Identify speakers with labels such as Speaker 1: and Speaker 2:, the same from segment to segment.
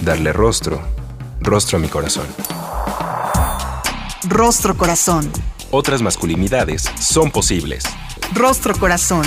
Speaker 1: darle rostro, rostro a mi corazón.
Speaker 2: Rostro corazón.
Speaker 1: Otras masculinidades son posibles.
Speaker 2: Rostro corazón.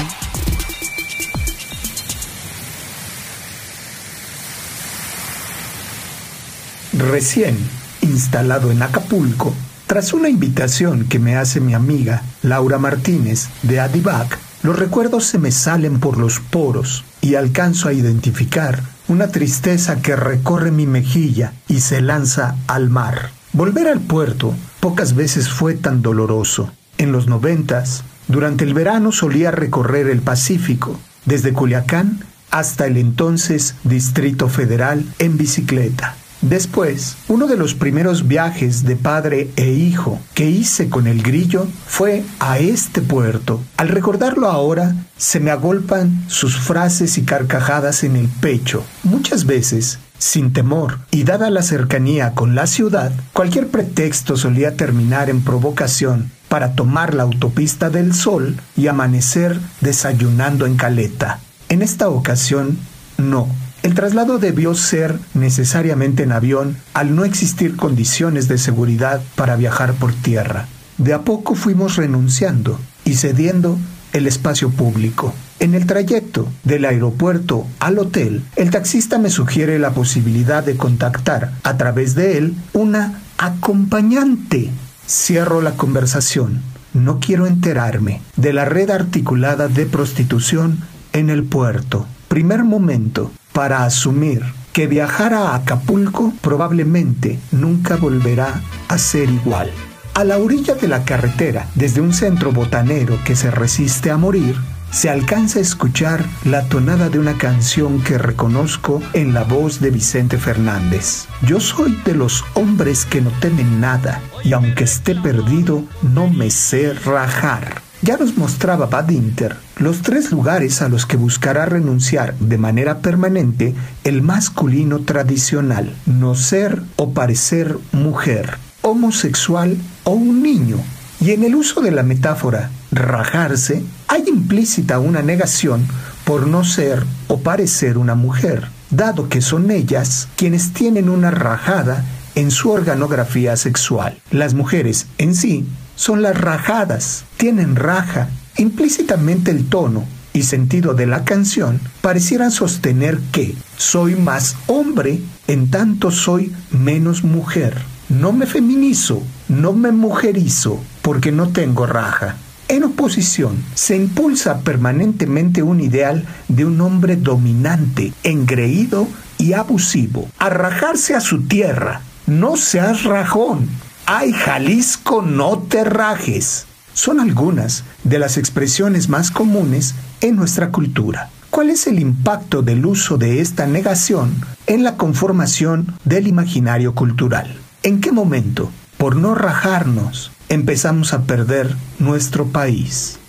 Speaker 3: Recién instalado en Acapulco, tras una invitación que me hace mi amiga Laura Martínez de Adivac, los recuerdos se me salen por los poros y alcanzo a identificar una tristeza que recorre mi mejilla y se lanza al mar. Volver al puerto pocas veces fue tan doloroso. En los noventas, durante el verano solía recorrer el Pacífico, desde Culiacán hasta el entonces Distrito Federal en bicicleta. Después, uno de los primeros viajes de padre e hijo que hice con el grillo fue a este puerto. Al recordarlo ahora, se me agolpan sus frases y carcajadas en el pecho. Muchas veces, sin temor y dada la cercanía con la ciudad, cualquier pretexto solía terminar en provocación para tomar la autopista del sol y amanecer desayunando en caleta. En esta ocasión, no el traslado debió ser necesariamente en avión al no existir condiciones de seguridad para viajar por tierra. De a poco fuimos renunciando y cediendo el espacio público. En el trayecto del aeropuerto al hotel, el taxista me sugiere la posibilidad de contactar a través de él una acompañante. Cierro la conversación. No quiero enterarme de la red articulada de prostitución en el puerto. Primer momento, para asumir que viajar a Acapulco probablemente nunca volverá a ser igual. A la orilla de la carretera, desde un centro botanero que se resiste a morir, se alcanza a escuchar la tonada de una canción que reconozco en la voz de Vicente Fernández. Yo soy de los hombres que no temen nada y aunque esté perdido no me sé rajar. Ya nos mostraba Bad Inter los tres lugares a los que buscará renunciar de manera permanente el masculino tradicional, no ser o parecer mujer, homosexual o un niño. Y en el uso de la metáfora rajarse, hay implícita una negación por no ser o parecer una mujer, dado que son ellas quienes tienen una rajada en su organografía sexual. Las mujeres en sí son las rajadas, tienen raja. Implícitamente el tono y sentido de la canción parecieran sostener que soy más hombre en tanto soy menos mujer. No me feminizo, no me mujerizo, porque no tengo raja. En oposición, se impulsa permanentemente un ideal de un hombre dominante, engreído y abusivo. A rajarse a su tierra. No seas rajón, Ay, Jalisco, no te rajes. Son algunas de las expresiones más comunes en nuestra cultura. ¿Cuál es el impacto del uso de esta negación en la conformación del imaginario cultural? ¿En qué momento, por no rajarnos, empezamos a perder nuestro país?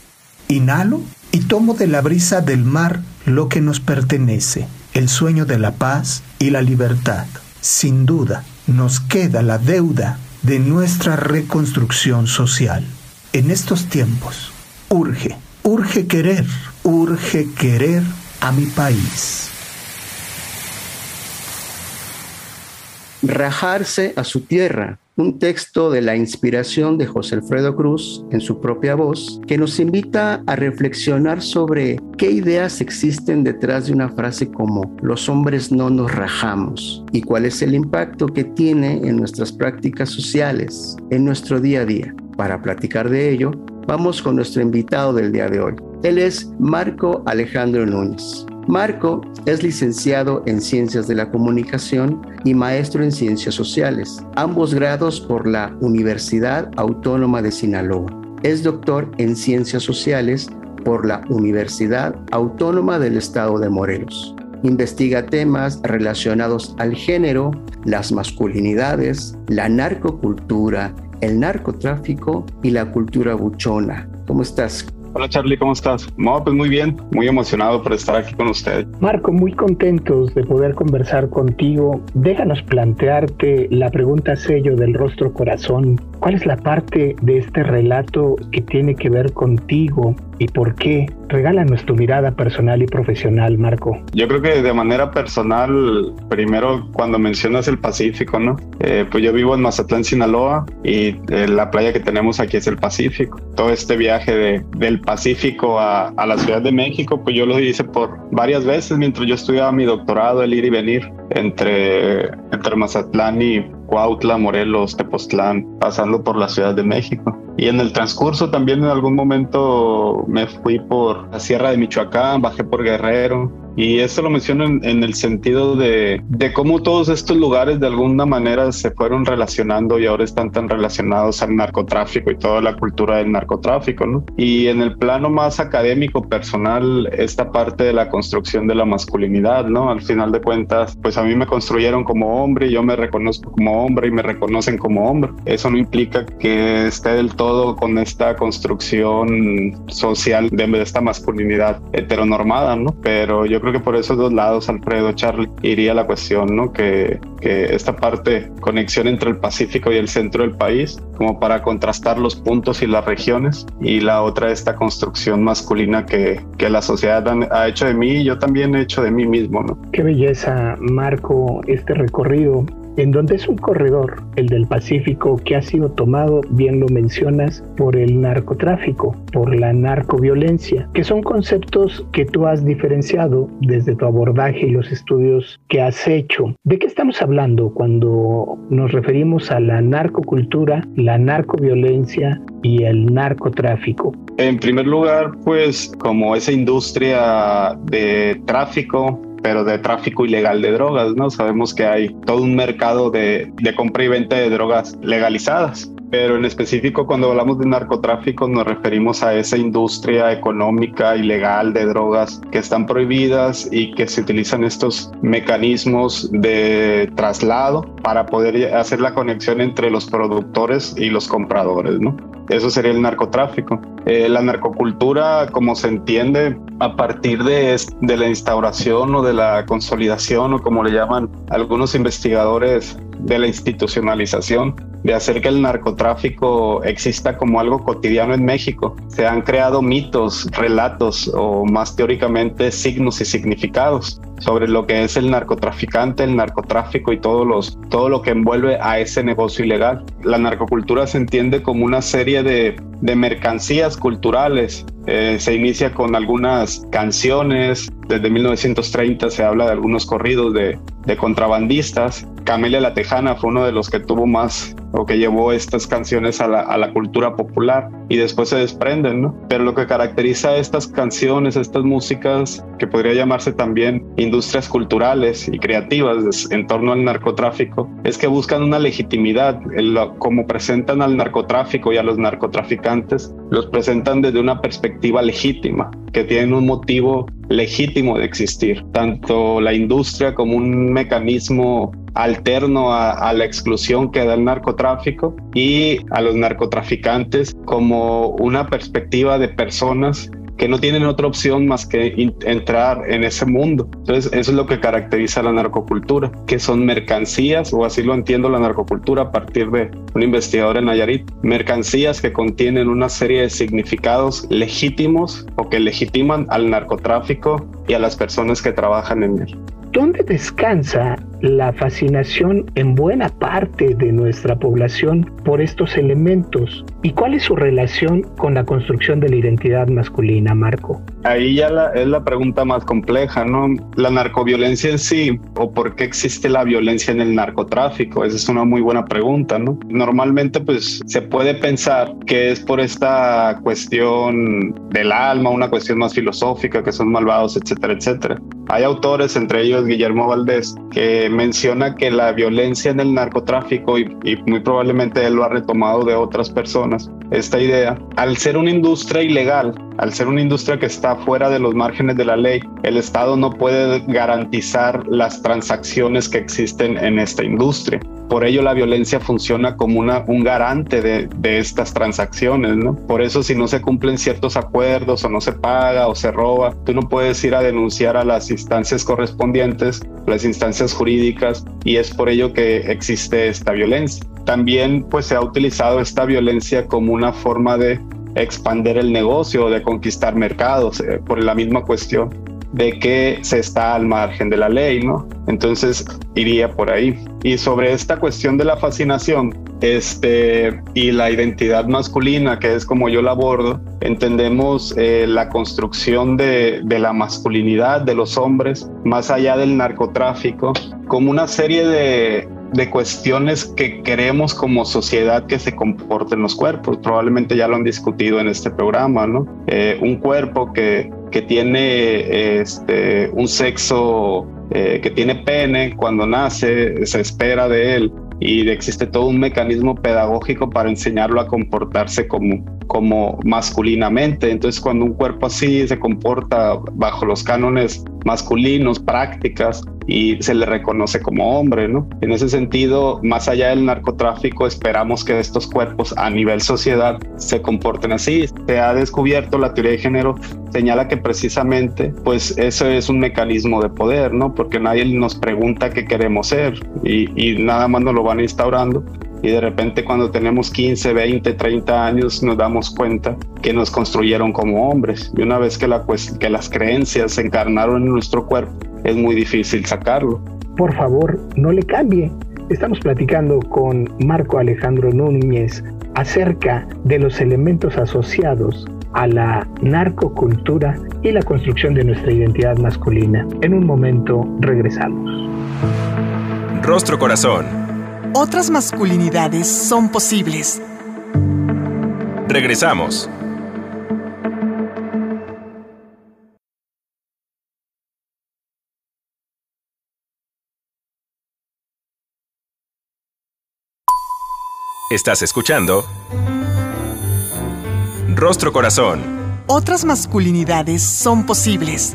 Speaker 3: Inhalo y tomo de la brisa del mar lo que nos pertenece, el sueño de la paz y la libertad. Sin duda, nos queda la deuda de nuestra reconstrucción social. En estos tiempos, urge, urge querer, urge querer a mi país.
Speaker 4: Rajarse a su tierra, un texto de la inspiración de José Alfredo Cruz en su propia voz, que nos invita a reflexionar sobre qué ideas existen detrás de una frase como los hombres no nos rajamos y cuál es el impacto que tiene en nuestras prácticas sociales, en nuestro día a día. Para platicar de ello, vamos con nuestro invitado del día de hoy. Él es Marco Alejandro Núñez. Marco es licenciado en Ciencias de la Comunicación y maestro en Ciencias Sociales, ambos grados por la Universidad Autónoma de Sinaloa. Es doctor en Ciencias Sociales por la Universidad Autónoma del Estado de Morelos. investiga temas relacionados al género, las masculinidades, la narcocultura, el narcotráfico y la cultura buchona. ¿Cómo estás?
Speaker 5: Hola Charlie, ¿cómo estás? No, pues muy bien, muy emocionado por estar aquí con usted.
Speaker 6: Marco, muy contentos de poder conversar contigo. Déjanos plantearte la pregunta sello del rostro corazón. ¿Cuál es la parte de este relato que tiene que ver contigo y por qué? Regálanos tu mirada personal y profesional, Marco.
Speaker 5: Yo creo que de manera personal, primero cuando mencionas el Pacífico, ¿no? Eh, pues yo vivo en Mazatlán, Sinaloa y eh, la playa que tenemos aquí es el Pacífico. Todo este viaje de, del Pacífico a, a la Ciudad de México, pues yo lo hice por varias veces mientras yo estudiaba mi doctorado, el ir y venir entre, entre Mazatlán y Cuautla, Morelos, Tepoztlán, pasando por la Ciudad de México. Y en el transcurso también en algún momento me fui por la Sierra de Michoacán, bajé por Guerrero, y esto lo menciono en, el sentido de, de, cómo todos estos lugares de alguna manera se fueron relacionando y ahora están tan relacionados al narcotráfico y toda la cultura del narcotráfico, ¿no? Y en el plano más académico, personal, esta parte de la construcción de la masculinidad, ¿no? Al final de cuentas, pues a mí me construyeron como hombre, y yo me reconozco como hombre y me reconocen como hombre. Eso no implica que esté del todo con esta construcción social de esta masculinidad heteronormada, ¿no? Pero yo creo que por esos dos lados, Alfredo, Charlie, iría la cuestión, ¿no? Que, que esta parte, conexión entre el Pacífico y el centro del país, como para contrastar los puntos y las regiones, y la otra, esta construcción masculina que, que la sociedad ha hecho de mí y yo también he hecho de mí mismo, ¿no?
Speaker 6: Qué belleza, Marco, este recorrido en donde es un corredor, el del Pacífico, que ha sido tomado, bien lo mencionas, por el narcotráfico, por la narcoviolencia, que son conceptos que tú has diferenciado desde tu abordaje y los estudios que has hecho. ¿De qué estamos hablando cuando nos referimos a la narcocultura, la narcoviolencia y el narcotráfico?
Speaker 5: En primer lugar, pues como esa industria de tráfico pero de tráfico ilegal de drogas, ¿no? Sabemos que hay todo un mercado de, de compra y venta de drogas legalizadas pero en específico cuando hablamos de narcotráfico nos referimos a esa industria económica ilegal de drogas que están prohibidas y que se utilizan estos mecanismos de traslado para poder hacer la conexión entre los productores y los compradores, ¿no? Eso sería el narcotráfico. Eh, la narcocultura, como se entiende, a partir de, de la instauración o de la consolidación, o como le llaman algunos investigadores, de la institucionalización de hacer que el narcotráfico exista como algo cotidiano en México. Se han creado mitos, relatos o más teóricamente signos y significados sobre lo que es el narcotraficante, el narcotráfico y todos los, todo lo que envuelve a ese negocio ilegal. La narcocultura se entiende como una serie de, de mercancías culturales. Eh, se inicia con algunas canciones, desde 1930 se habla de algunos corridos de, de contrabandistas. Camelia la Tejana fue uno de los que tuvo más o que llevó estas canciones a la, a la, cultura popular y después se desprenden, ¿no? Pero lo que caracteriza a estas canciones, estas músicas, que podría llamarse también industrias culturales y creativas en torno al narcotráfico, es que buscan una legitimidad, como presentan al narcotráfico y a los narcotraficantes, los presentan desde una perspectiva legítima, que tienen un motivo legítimo de existir, tanto la industria como un mecanismo alterno a, la exclusión que da el narcotráfico y a los narcotraficantes como una perspectiva de personas que no tienen otra opción más que entrar en ese mundo. Entonces, eso es lo que caracteriza la narcocultura, que son mercancías, o así lo entiendo la narcocultura a partir de un investigador en Nayarit, mercancías que contienen una serie de significados legítimos o que legitiman al narcotráfico y a las personas que trabajan en él.
Speaker 6: ¿Dónde descansa la fascinación en buena parte de nuestra población por estos elementos? ¿Y cuál es su relación con la construcción de la identidad masculina, Marco?
Speaker 5: Ahí ya es la pregunta más compleja, ¿no? La narcoviolencia en sí, o por qué existe la violencia en el narcotráfico, esa es una muy buena pregunta, ¿no? Normalmente, pues, se puede pensar que es por esta cuestión del alma, una cuestión más filosófica, que son malvados, etcétera, etcétera. Hay autores, entre ellos Guillermo Valdés, que menciona que la violencia en el narcotráfico, y, muy probablemente él lo ha retomado de otras personas, esta idea, al ser una industria ilegal, al ser una industria que está fuera de los márgenes de la ley, el Estado no puede garantizar las transacciones que existen en esta industria. Por ello la violencia funciona como una, un garante de, de estas transacciones, ¿no? Por eso si no se cumplen ciertos acuerdos o no se paga o se roba, tú no puedes ir a denunciar a las instancias correspondientes, las instancias jurídicas, y es por ello que existe esta violencia. También pues se ha utilizado esta violencia como una forma de expander el negocio, de conquistar mercados, eh, por la misma cuestión de que se está al margen de la ley, ¿no? Entonces iría por ahí. Y sobre esta cuestión de la fascinación este, y la identidad masculina, que es como yo la abordo, entendemos eh, la construcción de, de la masculinidad de los hombres, más allá del narcotráfico, como una serie de, de cuestiones que queremos como sociedad que se comporten los cuerpos. Probablemente ya lo han discutido en este programa, ¿no? Eh, un cuerpo que, que tiene este, un sexo, eh, que tiene pene cuando nace, se espera de él y existe todo un mecanismo pedagógico para enseñarlo a comportarse como, como masculinamente. Entonces, cuando un cuerpo así se comporta bajo los cánones masculinos, prácticas, y se le reconoce como hombre, ¿no? En ese sentido, más allá del narcotráfico, esperamos que estos cuerpos a nivel sociedad se comporten así. Se ha descubierto la teoría de género señala que precisamente pues eso es un mecanismo de poder, ¿no? Porque nadie nos pregunta qué queremos ser y, y nada más nos lo van instaurando y de repente cuando tenemos 15, 20, 30 años nos damos cuenta que nos construyeron como hombres y una vez que, la, que las creencias se encarnaron en nuestro cuerpo es muy difícil sacarlo.
Speaker 6: Por favor, no le cambie. Estamos platicando con Marco Alejandro Núñez acerca de los elementos asociados a la narcocultura y la construcción de nuestra identidad masculina. En un momento regresamos.
Speaker 1: Rostro Corazón.
Speaker 2: Otras masculinidades son posibles.
Speaker 1: Regresamos. Estás escuchando Rostro Corazón.
Speaker 2: Otras masculinidades son posibles.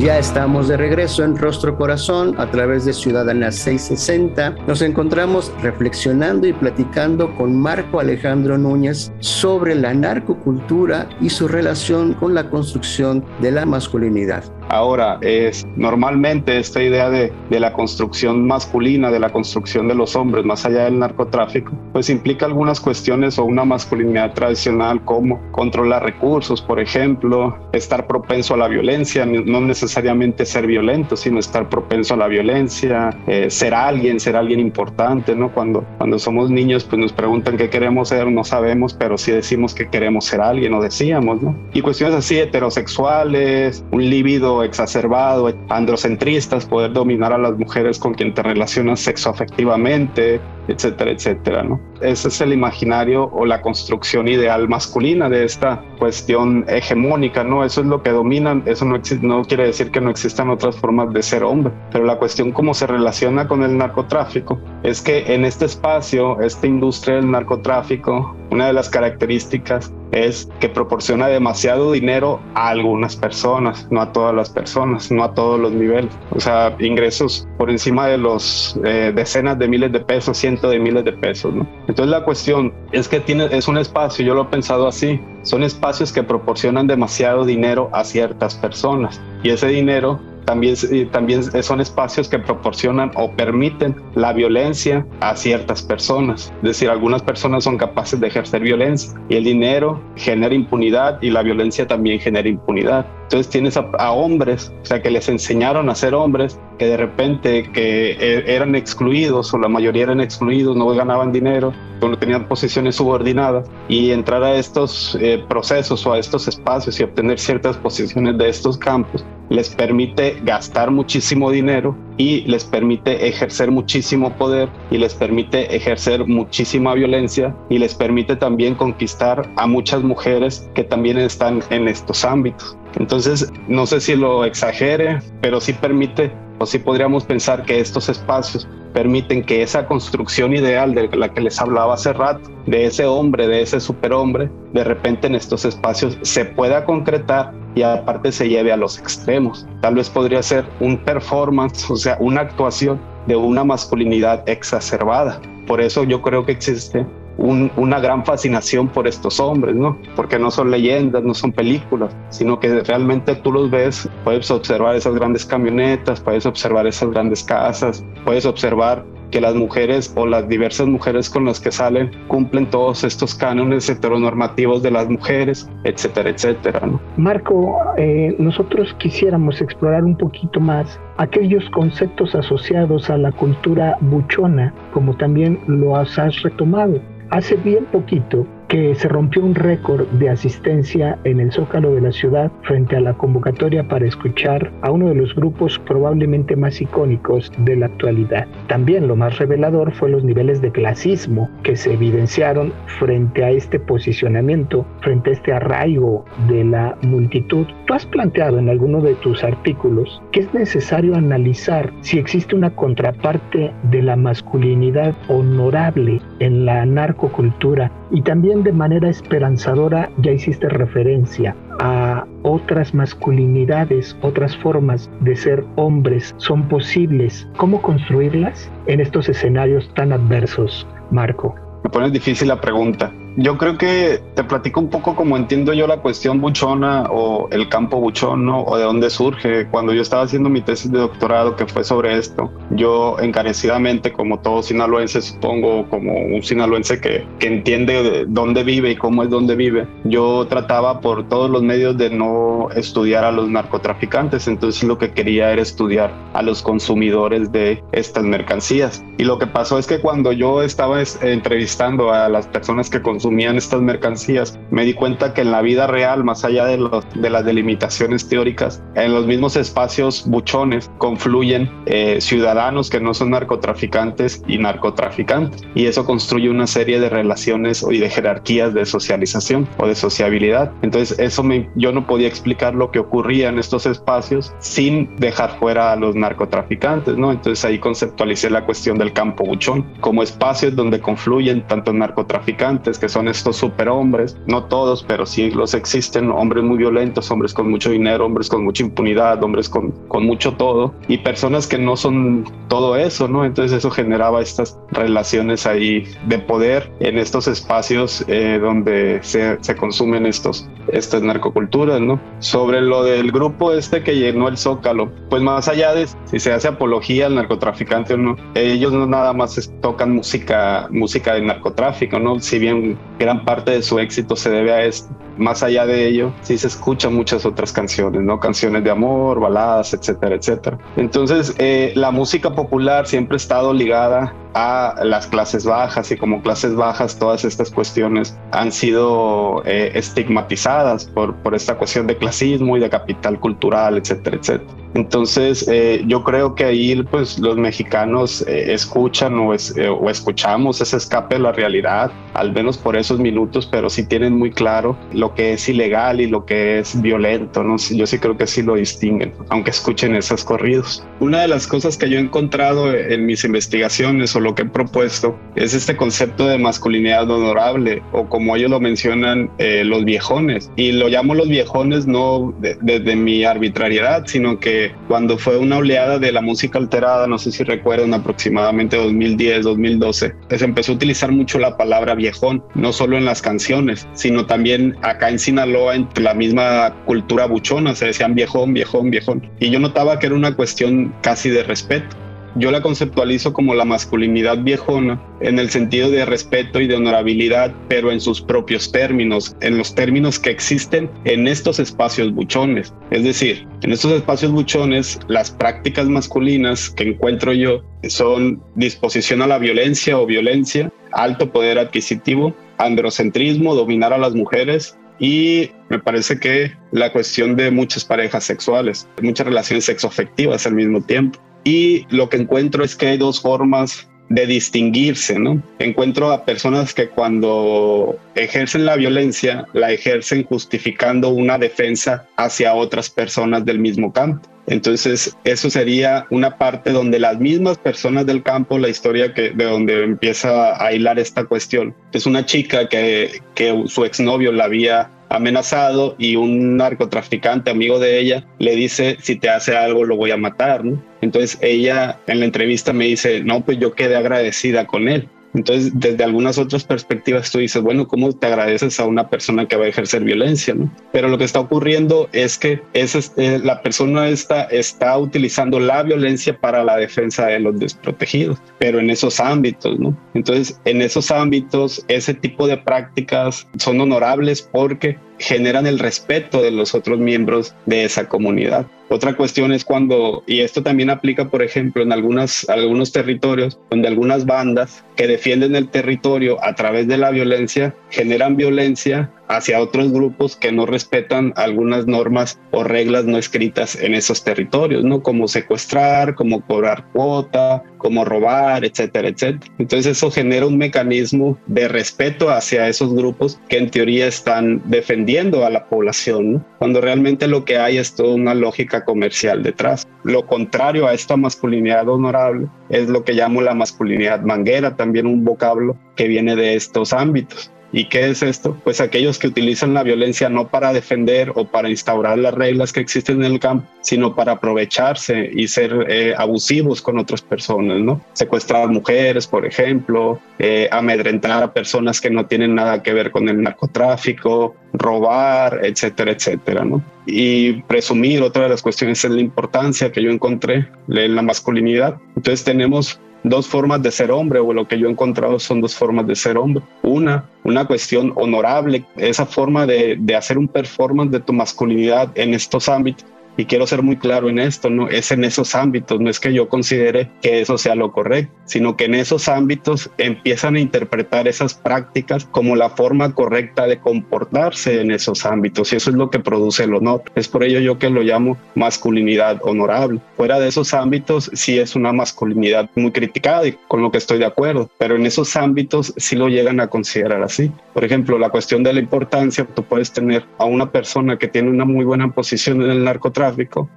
Speaker 4: Ya estamos de regreso en Rostro Corazón a través de Ciudadana 660. Nos encontramos reflexionando y platicando con Marco Alejandro Núñez sobre la narcocultura y su relación con la construcción de la masculinidad.
Speaker 5: Ahora, es normalmente esta idea de, de, la construcción masculina, de la construcción de los hombres, más allá del narcotráfico, pues implica algunas cuestiones o una masculinidad tradicional como controlar recursos, por ejemplo, estar propenso a la violencia, no necesariamente ser violento, sino estar propenso a la violencia, eh, ser alguien, ser alguien importante, ¿no? Cuando, cuando somos niños, pues nos preguntan qué queremos ser, no sabemos, pero sí decimos que queremos ser alguien, o decíamos, ¿no? Y cuestiones así heterosexuales, un líbido exacerbado, androcentristas, poder dominar a las mujeres con quien te relacionas sexoafectivamente, etcétera, etcétera, ¿no? Ese es el imaginario o la construcción ideal masculina de esta cuestión hegemónica, ¿no? Eso es lo que dominan, eso no, no quiere decir que no existan otras formas de ser hombre, pero la cuestión cómo se relaciona con el narcotráfico es que en este espacio, esta industria del narcotráfico, una de las características es que proporciona demasiado dinero a algunas personas, no a todas las personas, no a todos los niveles. O sea, ingresos por encima de los eh, decenas de miles de pesos, cientos de miles de pesos. Entonces la cuestión es que tiene, es un espacio, yo lo he pensado así, son espacios que proporcionan demasiado dinero a ciertas personas y ese dinero también, también son espacios que proporcionan o permiten la violencia a ciertas personas. Es decir, algunas personas son capaces de ejercer violencia y el dinero genera impunidad y la violencia también genera impunidad. Entonces tienes a, hombres, o sea, que les enseñaron a ser hombres, que de repente que e, eran excluidos o la mayoría eran excluidos, no ganaban dinero, no tenían posiciones subordinadas y entrar a estos eh, procesos o a estos espacios y obtener ciertas posiciones de estos campos les permite gastar muchísimo dinero y les permite ejercer muchísimo poder y les permite ejercer muchísima violencia y les permite también conquistar a muchas mujeres que también están en estos ámbitos. Entonces, no sé si lo exagere, pero sí permite o sí podríamos pensar que estos espacios permiten que esa construcción ideal de la que les hablaba hace rato, de ese hombre, de ese superhombre, de repente en estos espacios se pueda concretar y aparte se lleve a los extremos. Tal vez podría ser un performance, o sea, una actuación de una masculinidad exacerbada. Por eso yo creo que existe una gran fascinación por estos hombres, ¿no? Porque no son leyendas, no son películas, sino que realmente tú los ves, puedes observar esas grandes camionetas, puedes observar esas grandes casas, puedes observar que las mujeres o las diversas mujeres con las que salen cumplen todos estos cánones heteronormativos de las mujeres, etcétera, etcétera. ¿no?
Speaker 6: Marco, eh, nosotros quisiéramos explorar un poquito más aquellos conceptos asociados a la cultura buchona, como también lo has retomado. Hace bien poquito que se rompió un récord de asistencia en el Zócalo de la ciudad frente a la convocatoria para escuchar a uno de los grupos probablemente más icónicos de la actualidad. También lo más revelador fue los niveles de clasismo que se evidenciaron frente a este posicionamiento, frente a este arraigo de la multitud. Tú has planteado en alguno de tus artículos que es necesario analizar si existe una contraparte de la masculinidad honorable en la narcocultura y también de manera esperanzadora ya hiciste referencia a otras masculinidades, otras formas de ser hombres son posibles. ¿Cómo construirlas en estos escenarios tan adversos, Marco?
Speaker 5: Me pones difícil la pregunta. Yo creo que te platico un poco como entiendo yo la cuestión buchona o el campo buchono o de dónde surge. Cuando yo estaba haciendo mi tesis de doctorado que fue sobre esto, yo encarecidamente, como todo sinaloense, supongo, como un sinaloense que, que entiende dónde vive y cómo es donde vive, yo trataba por todos los medios de no estudiar a los narcotraficantes. Entonces lo que quería era estudiar a los consumidores de estas mercancías. Y lo que pasó es que cuando yo estaba entrevistando a las personas que consumían consumían estas mercancías, me di cuenta que en la vida real, más allá de, de las delimitaciones teóricas, en los mismos espacios buchones confluyen eh, ciudadanos que no son narcotraficantes y narcotraficantes. Y eso construye una serie de relaciones y de jerarquías de socialización o de sociabilidad. Entonces, eso me, yo no podía explicar lo que ocurría en estos espacios sin dejar fuera a los narcotraficantes, ¿no? Entonces ahí conceptualicé la cuestión del campo buchón como espacios donde confluyen tanto narcotraficantes que son estos superhombres, no todos, pero sí los existen, hombres muy violentos, hombres con mucho dinero, hombres con mucha impunidad, hombres con, con mucho todo, y personas que no son todo eso, ¿no? Entonces eso generaba estas relaciones ahí de poder en estos espacios eh, donde se, se, consumen estos, estas narcoculturas, ¿no? Sobre lo del grupo este que llenó el Zócalo, pues más allá de si se hace apología al narcotraficante o no, ellos no nada más tocan música, música de narcotráfico, ¿no? Si bien gran parte de su éxito se debe a esto. Más allá de ello, sí se escuchan muchas otras canciones, ¿no? Canciones de amor, baladas, etcétera, etcétera. Entonces, eh, la música popular siempre ha estado ligada a las clases bajas y como clases bajas todas estas cuestiones han sido eh, estigmatizadas por, por esta cuestión de clasismo y de capital cultural, etcétera, etcétera. Entonces, eh, yo creo que ahí pues, los mexicanos eh, escuchan o, eh, o, escuchamos ese escape de la realidad, al menos por esos minutos, pero sí tienen muy claro lo que es ilegal y lo que es violento. ¿no? Yo sí creo que sí lo distinguen, aunque escuchen esos corridos. Una de las cosas que yo he encontrado en mis investigaciones o lo que he propuesto es este concepto de masculinidad honorable o como ellos lo mencionan, los viejones. Y lo llamo los viejones no desde mi arbitrariedad, sino que cuando fue una oleada de la música alterada, no sé si recuerdan, aproximadamente 2010, 2012, se empezó a utilizar mucho la palabra viejón, no solo en las canciones, sino también acá en Sinaloa, en la misma cultura buchona, se decían viejón, viejón, viejón. Y yo notaba que era una cuestión casi de respeto yo la conceptualizo como la masculinidad viejona en el sentido de respeto y de honorabilidad, pero en sus propios términos, en los términos que existen en estos espacios buchones. Es decir, en estos espacios buchones, las prácticas masculinas que encuentro yo son disposición a la violencia o violencia, alto poder adquisitivo, androcentrismo, dominar a las mujeres, y me parece que la cuestión de muchas parejas sexuales, muchas relaciones sexoafectivas al mismo tiempo. Y lo que encuentro es que hay dos formas de distinguirse, ¿no? Encuentro a personas que cuando ejercen la violencia, la ejercen justificando una defensa hacia otras personas del mismo campo. Entonces, eso sería una parte donde las mismas personas del campo, la historia que, de donde empieza a hilar esta cuestión, es una chica que, que su exnovio la había amenazado y un narcotraficante amigo de ella le dice, si te hace algo lo voy a matar, ¿no? Entonces ella en la entrevista me dice, no, pues yo quedé agradecida con él. Entonces, desde algunas otras perspectivas, tú dices, bueno, ¿cómo te agradeces a una persona que va a ejercer violencia? ¿no? Pero lo que está ocurriendo es que es, eh, la persona esta está utilizando la violencia para la defensa de los desprotegidos, pero en esos ámbitos, ¿no? Entonces, en esos ámbitos, ese tipo de prácticas son honorables porque generan el respeto de los otros miembros de esa comunidad. Otra cuestión es cuando, y esto también aplica, por ejemplo, en algunos territorios, donde algunas bandas que defienden el territorio a través de la violencia generan violencia hacia otros grupos que no respetan algunas normas o reglas no escritas en esos territorios, ¿no? Como secuestrar, como cobrar cuota, como robar, etcétera, etcétera. Entonces eso genera un mecanismo de respeto hacia esos grupos que en teoría están defendiendo a la población, ¿no? Cuando realmente lo que hay es toda una lógica comercial detrás. Lo contrario a esta masculinidad honorable es lo que llamo la masculinidad manguera, también un vocablo que viene de estos ámbitos. ¿Y qué es esto? Pues aquellos que utilizan la violencia no para defender o para instaurar las reglas que existen en el campo, sino para aprovecharse y ser eh, abusivos con otras personas, ¿no? Secuestrar mujeres, por ejemplo, eh, amedrentar a personas que no tienen nada que ver con el narcotráfico, robar, etcétera, etcétera, ¿no? Y presumir, otra de las cuestiones es la importancia que yo encontré en la masculinidad. Entonces tenemos dos formas de ser hombre, o lo que yo he encontrado son dos formas de ser hombre. Una, una cuestión honorable, esa forma de, de hacer un performance de tu masculinidad en estos ámbitos y quiero ser muy claro en esto, no es en esos ámbitos, no es que yo considere que eso sea lo correcto, sino que en esos ámbitos empiezan a interpretar esas prácticas como la forma correcta de comportarse en esos ámbitos y eso es lo que produce el honor. Es por ello yo que lo llamo masculinidad honorable. Fuera de esos ámbitos sí es una masculinidad muy criticada y con lo que estoy de acuerdo, pero en esos ámbitos sí lo llegan a considerar así. Por ejemplo, la cuestión de la importancia, tú puedes tener a una persona que tiene una muy buena posición en el narcotráfico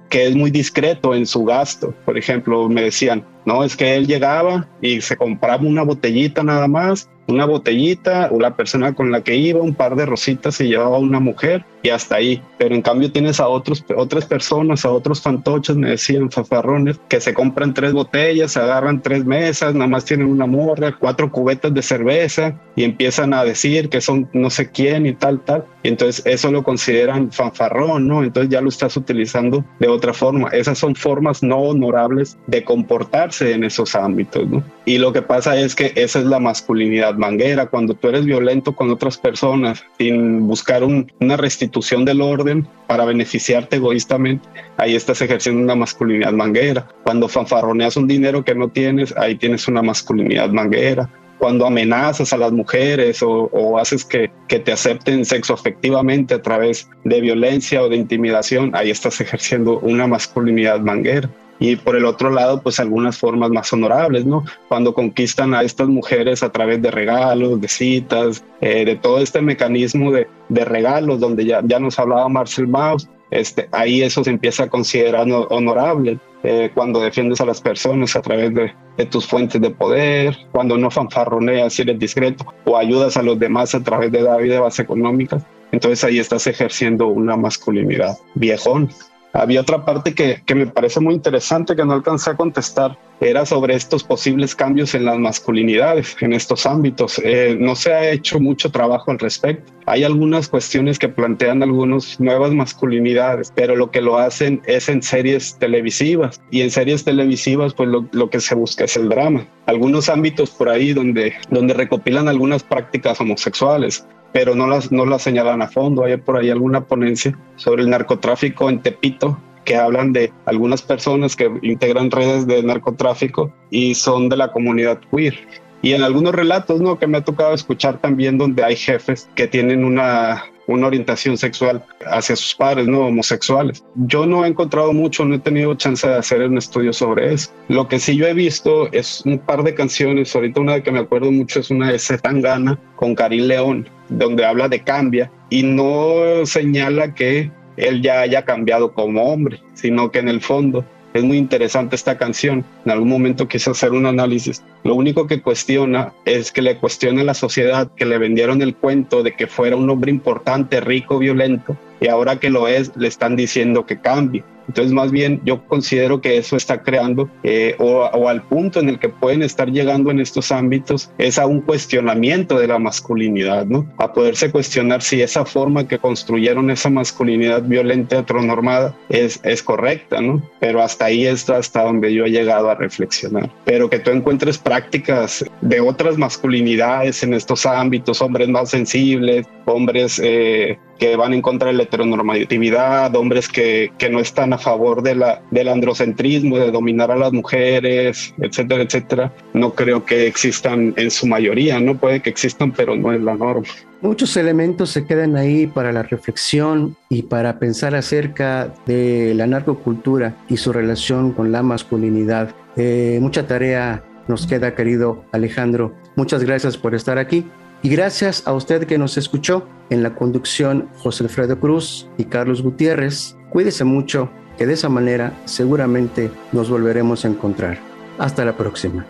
Speaker 5: que es muy discreto en su gasto. Por ejemplo, me decían, no, es que él llegaba y se compraba una botellita nada más una botellita o la persona con la que iba, un par de rositas y llevaba una mujer y hasta ahí. Pero en cambio tienes a otros, otras personas, a otros fantoches, me decían fafarrones, que se compran tres botellas, se agarran tres mesas, nada más tienen una morra, cuatro cubetas de cerveza y empiezan a decir que son no sé quién y tal, tal. Y entonces eso lo consideran fanfarrón, ¿no? Entonces ya lo estás utilizando de otra forma. Esas son formas no honorables de comportarse en esos ámbitos, ¿no? Y lo que pasa es que esa es la masculinidad manguera, cuando tú eres violento con otras personas sin buscar una restitución del orden para beneficiarte egoístamente, ahí estás ejerciendo una masculinidad manguera. Cuando fanfarroneas un dinero que no tienes, ahí tienes una masculinidad manguera cuando amenazas a las mujeres o, haces que, te acepten sexo afectivamente a través de violencia o de intimidación, ahí estás ejerciendo una masculinidad manguera y por el otro lado, pues algunas formas más honorables, ¿no? Cuando conquistan a estas mujeres a través de regalos, de citas, eh, de todo este mecanismo de, de, regalos, donde ya, ya nos hablaba Marcel Mauss, este, ahí eso se empieza a considerar honorable. Eh, cuando defiendes a las personas a través de, de, tus fuentes de poder, cuando no fanfarroneas si eres discreto o ayudas a los demás a través de dádivas económicas, entonces ahí estás ejerciendo una masculinidad viejón. Había otra parte que, que, me parece muy interesante que no alcancé a contestar, era sobre estos posibles cambios en las masculinidades, en estos ámbitos. Eh, no se ha hecho mucho trabajo al respecto. Hay algunas cuestiones que plantean algunas nuevas masculinidades, pero lo que lo hacen es en series televisivas. Y en series televisivas, pues lo, lo que se busca es el drama. Algunos ámbitos por ahí donde, donde recopilan algunas prácticas homosexuales pero no las, no las señalan a fondo. Hay por ahí alguna ponencia sobre el narcotráfico en Tepito que hablan de algunas personas que integran redes de narcotráfico y son de la comunidad queer. Y en algunos relatos, ¿no? Que me ha tocado escuchar también donde hay jefes que tienen una una orientación sexual hacia sus padres, no homosexuales. Yo no he encontrado mucho, no he tenido chance de hacer un estudio sobre eso. Lo que sí yo he visto es un par de canciones, ahorita una de que me acuerdo mucho es una de Zetangana con Karim León, donde habla de cambia y no señala que él ya haya cambiado como hombre, sino que en el fondo es muy interesante esta canción. En algún momento quise hacer un análisis. Lo único que cuestiona es que le cuestione a la sociedad que le vendieron el cuento de que fuera un hombre importante, rico, violento, y ahora que lo es, le están diciendo que cambie. Entonces, más bien, yo considero que eso está creando, eh, o, al punto en el que pueden estar llegando en estos ámbitos, es a un cuestionamiento de la masculinidad, ¿no? A poderse cuestionar si esa forma que construyeron esa masculinidad violenta, heteronormada, es, es correcta, ¿no? Pero hasta ahí es hasta donde yo he llegado a reflexionar. Pero que tú encuentres prácticas de otras masculinidades en estos ámbitos, hombres más sensibles, hombres eh, que van en contra de la heteronormatividad, hombres que, que no están a favor de la, del androcentrismo, de dominar a las mujeres, etcétera, etcétera, no creo que existan en su mayoría, no puede que existan, pero no es la norma.
Speaker 4: Muchos elementos se quedan ahí para la reflexión y para pensar acerca de la narcocultura y su relación con la masculinidad. Eh, mucha tarea nos queda, querido Alejandro. Muchas gracias por estar aquí. Y gracias a usted que nos escuchó en la conducción José Alfredo Cruz y Carlos Gutiérrez. Cuídese mucho, que de esa manera seguramente nos volveremos a encontrar. Hasta la próxima.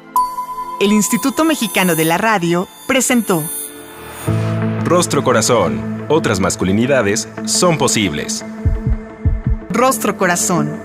Speaker 2: El Instituto Mexicano de la Radio presentó
Speaker 1: Rostro Corazón. Otras masculinidades son posibles.
Speaker 2: Rostro Corazón